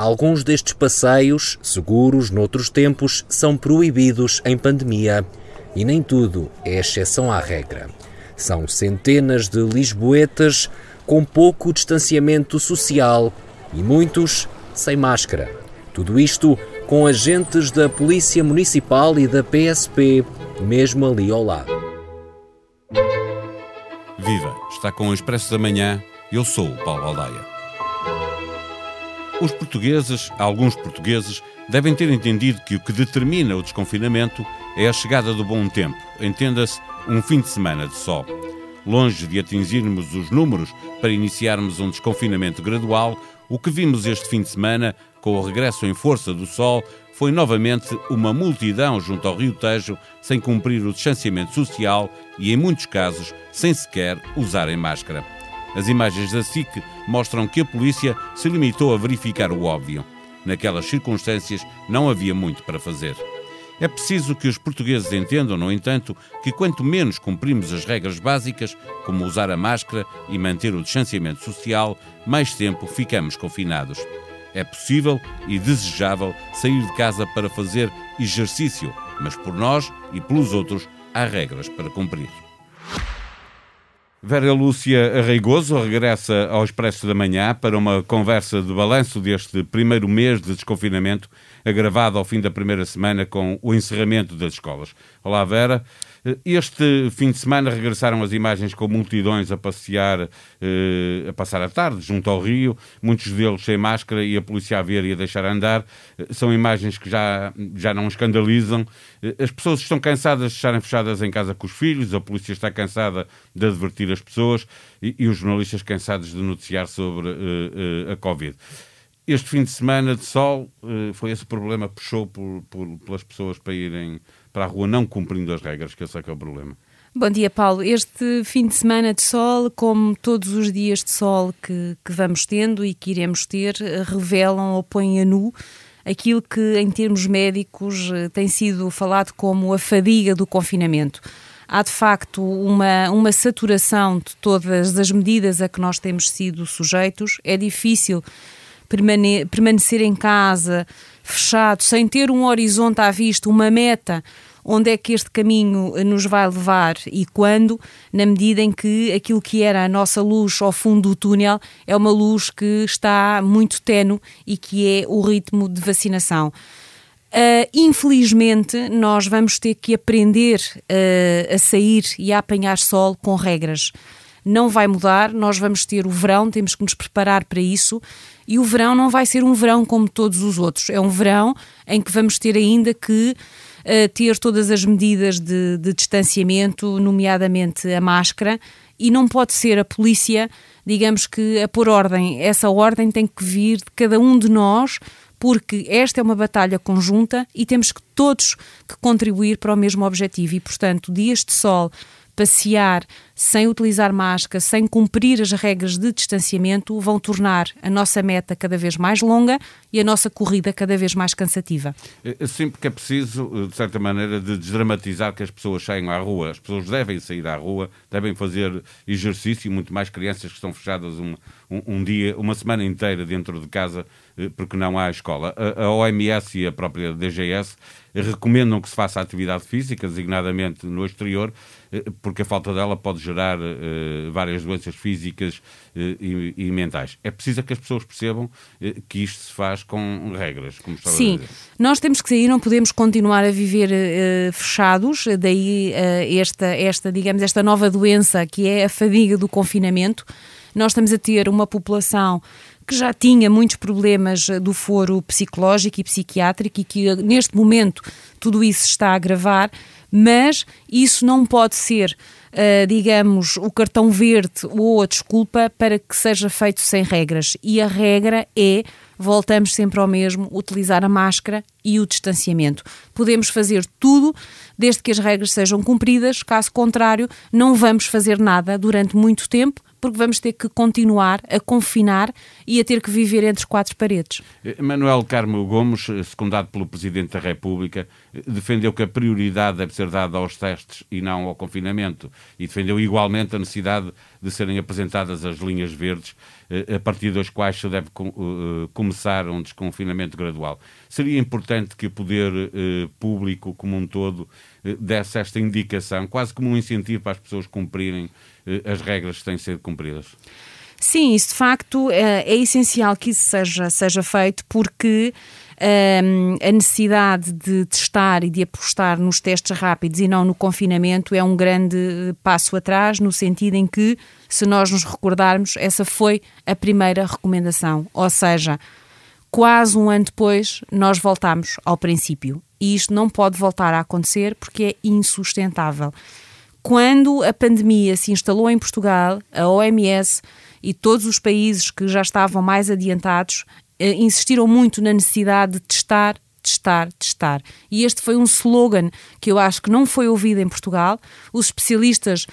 Alguns destes passeios, seguros noutros tempos, são proibidos em pandemia e nem tudo é exceção à regra. São centenas de lisboetas com pouco distanciamento social e muitos sem máscara. Tudo isto com agentes da Polícia Municipal e da PSP, mesmo ali ao lado. Viva! Está com o Expresso da Manhã. Eu sou o Paulo Baldaia. Os portugueses, alguns portugueses, devem ter entendido que o que determina o desconfinamento é a chegada do bom tempo. Entenda-se, um fim de semana de sol. Longe de atingirmos os números para iniciarmos um desconfinamento gradual, o que vimos este fim de semana, com o regresso em força do sol, foi novamente uma multidão junto ao Rio Tejo sem cumprir o distanciamento social e, em muitos casos, sem sequer usarem máscara. As imagens da SIC mostram que a polícia se limitou a verificar o óbvio. Naquelas circunstâncias não havia muito para fazer. É preciso que os portugueses entendam, no entanto, que quanto menos cumprimos as regras básicas, como usar a máscara e manter o distanciamento social, mais tempo ficamos confinados. É possível e desejável sair de casa para fazer exercício, mas por nós e pelos outros há regras para cumprir. Vera Lúcia Arreigoso regressa ao Expresso da Manhã para uma conversa de balanço deste primeiro mês de desconfinamento, agravado ao fim da primeira semana com o encerramento das escolas. Olá, Vera. Este fim de semana regressaram as imagens com multidões a passear, eh, a passar a tarde junto ao rio, muitos deles sem máscara e a polícia a ver e a deixar andar. Eh, são imagens que já, já não escandalizam. Eh, as pessoas estão cansadas de estarem fechadas em casa com os filhos, a polícia está cansada de advertir as pessoas e, e os jornalistas cansados de noticiar sobre a Covid este fim de semana de sol foi esse problema puxou por, por, pelas pessoas para irem para a rua não cumprindo as regras, que eu sei que é o problema. Bom dia, Paulo. Este fim de semana de sol, como todos os dias de sol que, que vamos tendo e que iremos ter, revelam ou põem a nu aquilo que, em termos médicos, tem sido falado como a fadiga do confinamento. Há, de facto, uma, uma saturação de todas as medidas a que nós temos sido sujeitos. É difícil permane permanecer em casa, fechado, sem ter um horizonte à vista, uma meta, onde é que este caminho nos vai levar e quando, na medida em que aquilo que era a nossa luz ao fundo do túnel é uma luz que está muito tenue e que é o ritmo de vacinação. Uh, infelizmente, nós vamos ter que aprender uh, a sair e a apanhar sol com regras. Não vai mudar, nós vamos ter o verão, temos que nos preparar para isso e o verão não vai ser um verão como todos os outros. É um verão em que vamos ter ainda que uh, ter todas as medidas de, de distanciamento, nomeadamente a máscara, e não pode ser a polícia, digamos que, a pôr ordem. Essa ordem tem que vir de cada um de nós, porque esta é uma batalha conjunta e temos que todos que contribuir para o mesmo objetivo. E, portanto, dias de sol passear sem utilizar máscara, sem cumprir as regras de distanciamento, vão tornar a nossa meta cada vez mais longa e a nossa corrida cada vez mais cansativa. Sim, porque é preciso, de certa maneira, de desdramatizar que as pessoas saiam à rua. As pessoas devem sair à rua, devem fazer exercício, muito mais crianças que estão fechadas um, um, um dia, uma semana inteira dentro de casa eh, porque não há escola. A, a OMS e a própria DGS recomendam que se faça atividade física, designadamente no exterior, eh, porque a falta dela pode gerar uh, várias doenças físicas uh, e, e, mentais. É preciso que as pessoas percebam uh, que isto se faz com regras, como estava Sim, a dizer. nós temos que sair, não podemos continuar a viver fechados, daí esta, esta, digamos, esta nova doença que é a fadiga do confinamento. Nós estamos a ter uma população que já tinha muitos problemas do foro psicológico e psiquiátrico e que neste momento tudo isso está a agravar, mas isso não pode ser, uh, digamos, o cartão verde ou a desculpa para que seja feito sem regras. E a regra é voltamos sempre ao mesmo, utilizar a máscara e o distanciamento. Podemos fazer tudo desde que as regras sejam cumpridas, caso contrário, não vamos fazer nada durante muito tempo porque vamos ter que continuar a confinar e a ter que viver entre quatro paredes. Manuel Carmo Gomes, secundado pelo Presidente da República, defendeu que a prioridade deve ser dada aos testes e não ao confinamento e defendeu igualmente a necessidade de serem apresentadas as linhas verdes, a partir das quais se deve começar um desconfinamento gradual. Seria importante que o poder público como um todo desse esta indicação, quase como um incentivo para as pessoas cumprirem as regras que têm ser cumpridas. Sim, isso de facto é, é essencial que isso seja, seja feito porque um, a necessidade de testar e de apostar nos testes rápidos e não no confinamento é um grande passo atrás, no sentido em que, se nós nos recordarmos, essa foi a primeira recomendação. Ou seja, quase um ano depois, nós voltamos ao princípio. E isto não pode voltar a acontecer porque é insustentável. Quando a pandemia se instalou em Portugal, a OMS e todos os países que já estavam mais adiantados eh, insistiram muito na necessidade de testar, testar, testar. E este foi um slogan que eu acho que não foi ouvido em Portugal. Os especialistas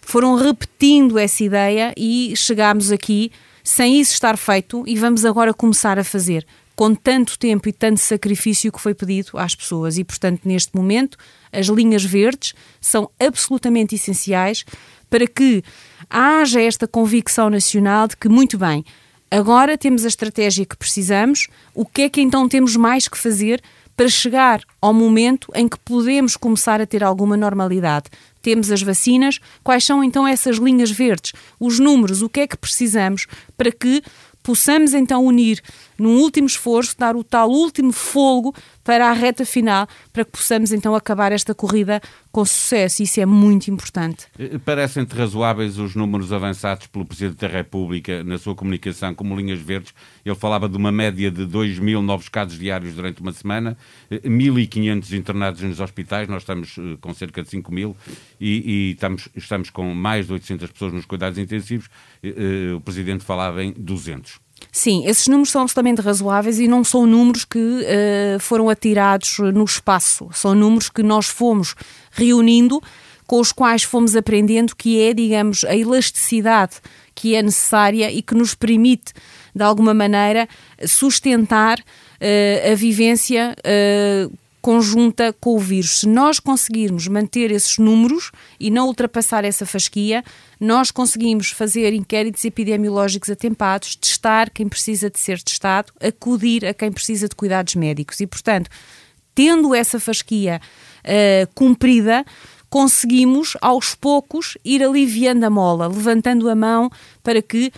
foram repetindo essa ideia e chegámos aqui sem isso estar feito e vamos agora começar a fazer com tanto tempo e tanto sacrifício que foi pedido às pessoas. E, portanto, neste momento, as linhas verdes são absolutamente essenciais para que haja esta convicção nacional de que, muito bem, agora temos a estratégia que precisamos, o que é que então temos mais que fazer para chegar ao momento em que podemos começar a ter alguma normalidade? Temos as vacinas, quais são então essas linhas verdes? Os números, o que é que precisamos para que possamos então unir num último esforço, dar o tal último folgo para a reta final, para que possamos então acabar esta corrida com sucesso. Isso é muito importante. Eh, parecem-te razoáveis os números avançados pelo Presidente da República na sua comunicação como linhas verdes. Ele falava de uma média de 2 mil novos casos diários durante uma semana, 1.500 eh, internados nos hospitais, nós estamos eh, com cerca de 5 mil e, e estamos, estamos com mais de 800 pessoas nos cuidados intensivos. O Presidente falava em 200. Sim, esses números são absolutamente razoáveis e não são números que uh, foram atirados no espaço. São números que nós fomos reunindo, com os quais fomos aprendendo que é, digamos, a elasticidade que é necessária e que nos permite, de alguma maneira, sustentar uh, a vivência uh, conjunta com o vírus. Se nós conseguirmos manter esses números e não ultrapassar essa fasquia, nós conseguimos fazer inquéritos epidemiológicos atempados, testar quem precisa de ser testado, acudir a quem precisa de cuidados médicos. E, portanto, tendo essa fasquia uh, cumprida, conseguimos aos poucos ir aliviando a mola, levantando a mão para que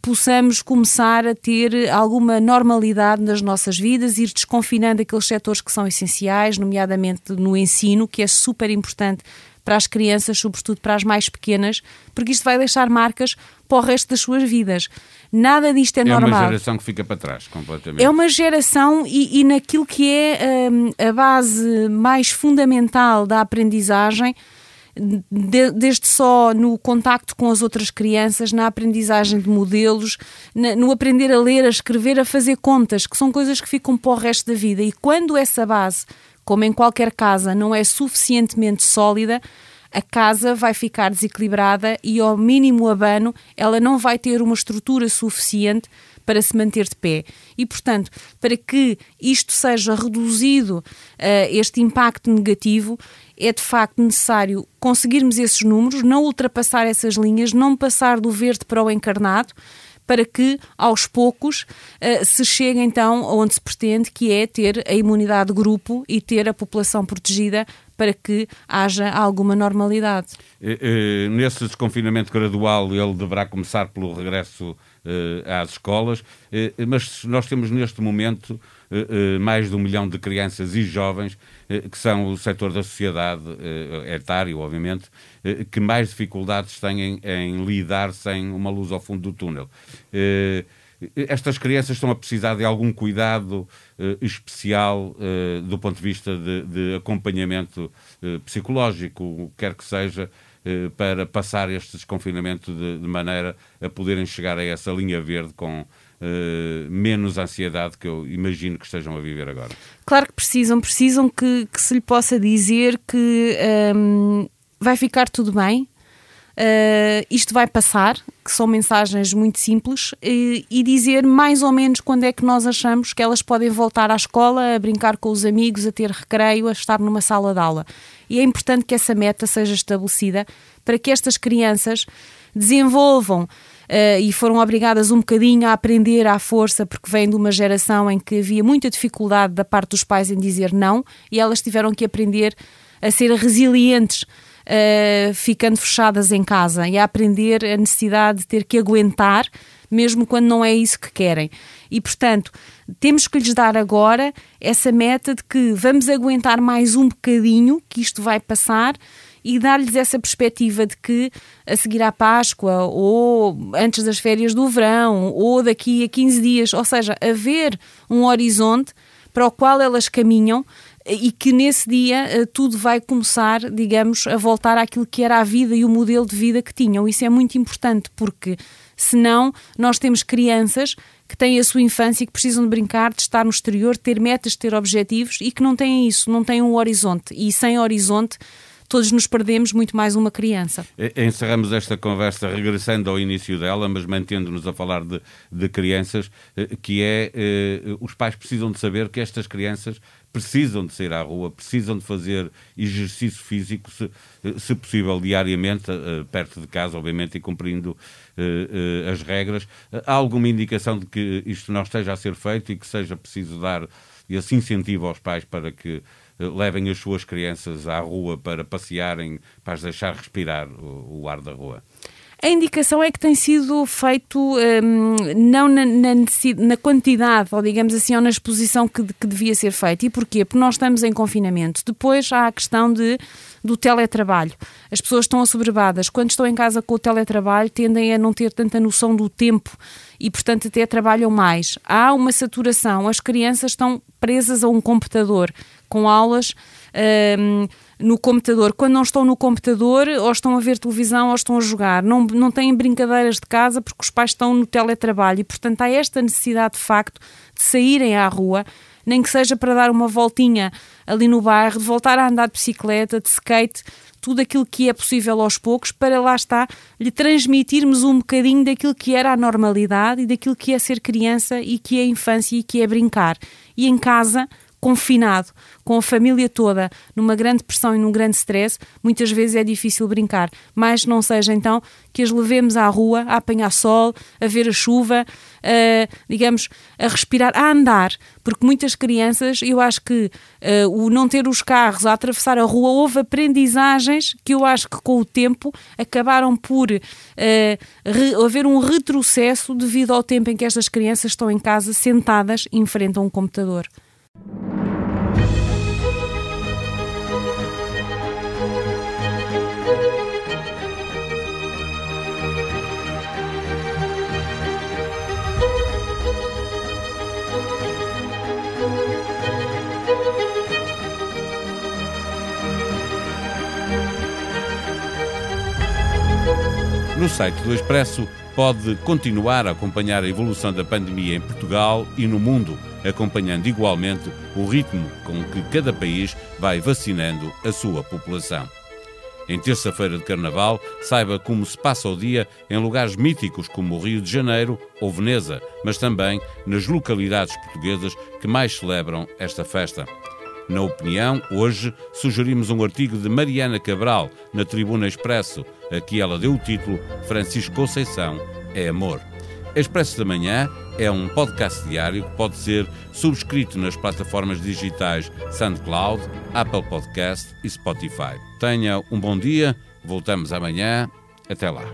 possamos começar a ter alguma normalidade nas nossas vidas, ir desconfinando aqueles setores que são essenciais, nomeadamente no ensino, que é super importante para as crianças, sobretudo para as mais pequenas, porque isto vai deixar marcas para o resto das suas vidas. Nada disto é, é normal. É uma geração que fica para trás, completamente. É uma geração e, e naquilo que é um, a base mais fundamental da aprendizagem, de, desde só no contacto com as outras crianças, na aprendizagem de modelos, na, no aprender a ler, a escrever, a fazer contas, que são coisas que ficam para o resto da vida. E quando essa base como em qualquer casa não é suficientemente sólida, a casa vai ficar desequilibrada e, ao mínimo abano, ela não vai ter uma estrutura suficiente para se manter de pé. E, portanto, para que isto seja reduzido, uh, este impacto negativo, é de facto necessário conseguirmos esses números, não ultrapassar essas linhas, não passar do verde para o encarnado para que, aos poucos, eh, se chegue então onde se pretende, que é ter a imunidade de grupo e ter a população protegida para que haja alguma normalidade. Nesse desconfinamento gradual, ele deverá começar pelo regresso eh, às escolas, eh, mas nós temos neste momento mais de um milhão de crianças e jovens que são o setor da sociedade etário, obviamente, eh, que mais dificuldades têm em, em, lidar sem uma luz ao fundo do túnel. Eh, estas crianças estão a precisar de algum cuidado eh, especial do ponto de vista de, de acompanhamento psicológico, quer que seja, para passar este desconfinamento de, de, maneira a poderem chegar a essa linha verde com uh, menos ansiedade que eu imagino que estejam a viver agora. Claro que precisam, precisam que, que se lhe possa dizer que um, ehm, vai ficar tudo bem, Uh, isto vai passar, que são mensagens muito simples, e, e, dizer mais ou menos quando é que nós achamos que elas podem voltar à escola, a brincar com os amigos, a ter recreio, a estar numa sala de aula. E é importante que essa meta seja estabelecida para que estas crianças desenvolvam Uh, e foram obrigadas um bocadinho a aprender à força, porque vêm de uma geração em que havia muita dificuldade da parte dos pais em dizer não, e elas tiveram que aprender a ser resilientes, uh, ficando fechadas em casa, e a aprender a necessidade de ter que aguentar, mesmo quando não é isso que querem. E, portanto, temos que lhes dar agora essa meta de que vamos aguentar mais um bocadinho, que isto vai passar e dar-lhes essa perspectiva de que a seguir à Páscoa ou antes das férias do verão ou daqui a 15 dias, ou seja, haver um horizonte para o qual elas caminham e que nesse dia eh, tudo vai começar, digamos, a voltar àquilo que era a vida e o modelo de vida que tinham. Isso é muito importante porque senão nós temos crianças que têm a sua infância e que precisam de brincar, de estar no exterior, ter metas, ter objetivos e que não têm isso, não têm um horizonte. E sem horizonte todos nos perdemos, muito mais uma criança. Encerramos esta conversa regressando ao início dela, mas mantendo-nos a falar de, de crianças, eh, que é eh, os pais precisam de saber que estas crianças precisam de sair à rua, precisam de fazer exercício físico, se, eh, se possível, diariamente, perto de casa, obviamente, e cumprindo as regras. Há alguma indicação de que isto não esteja a ser feito e que seja preciso dar esse incentivo aos pais para que levem as suas crianças à rua para passearem, para as deixar respirar o, o ar da rua? A indicação é que tem sido feito um, não na, na, na, quantidade, ou digamos assim, ou na exposição que, que devia ser feita. E porquê? Porque nós estamos em confinamento. Depois há a questão de, do teletrabalho. As pessoas estão assoberbadas. Quando estão em casa com o teletrabalho, tendem a não ter tanta noção do tempo e, portanto, até trabalham mais. Há uma saturação. As crianças estão presas a um computador com aulas um, no computador. Quando não estão no computador, ou estão a ver televisão ou estão a jogar. Não, não têm brincadeiras de casa porque os pais estão no teletrabalho e, portanto, há esta necessidade de facto de saírem à rua, nem que seja para dar uma voltinha ali no bairro, de voltar a andar de bicicleta, de skate, tudo aquilo que é possível aos poucos, para lá está, lhe transmitirmos um bocadinho daquilo que era a normalidade e daquilo que é ser criança e que é infância e que é brincar. E em casa confinado, com a família toda, numa grande pressão e num grande stress, muitas vezes é difícil brincar. Mas não seja então que as levemos à rua, a apanhar sol, a ver a chuva, a, digamos, a respirar, a andar, porque muitas crianças, eu acho que uh, o não ter os carros a atravessar a rua, houve aprendizagens que eu acho que com o tempo acabaram por uh, re, haver um retrocesso devido ao tempo em que estas crianças estão em casa sentadas em frente a um computador. No site do Expresso pode continuar a acompanhar a evolução da pandemia em Portugal e no mundo, acompanhando igualmente o ritmo com que cada país vai vacinando a sua população. Em terça-feira de Carnaval, saiba como se passa o dia em lugares míticos como o Rio de Janeiro ou Veneza, mas também nas localidades portuguesas que mais celebram esta festa. Na opinião, hoje sugerimos um artigo de Mariana Cabral na Tribuna Expresso, a que ela deu o título Francisco Conceição é Amor. Expresso da Manhã é um podcast diário que pode ser subscrito nas plataformas digitais SoundCloud, Apple Podcast e Spotify. Tenha um bom dia, voltamos amanhã. Até lá.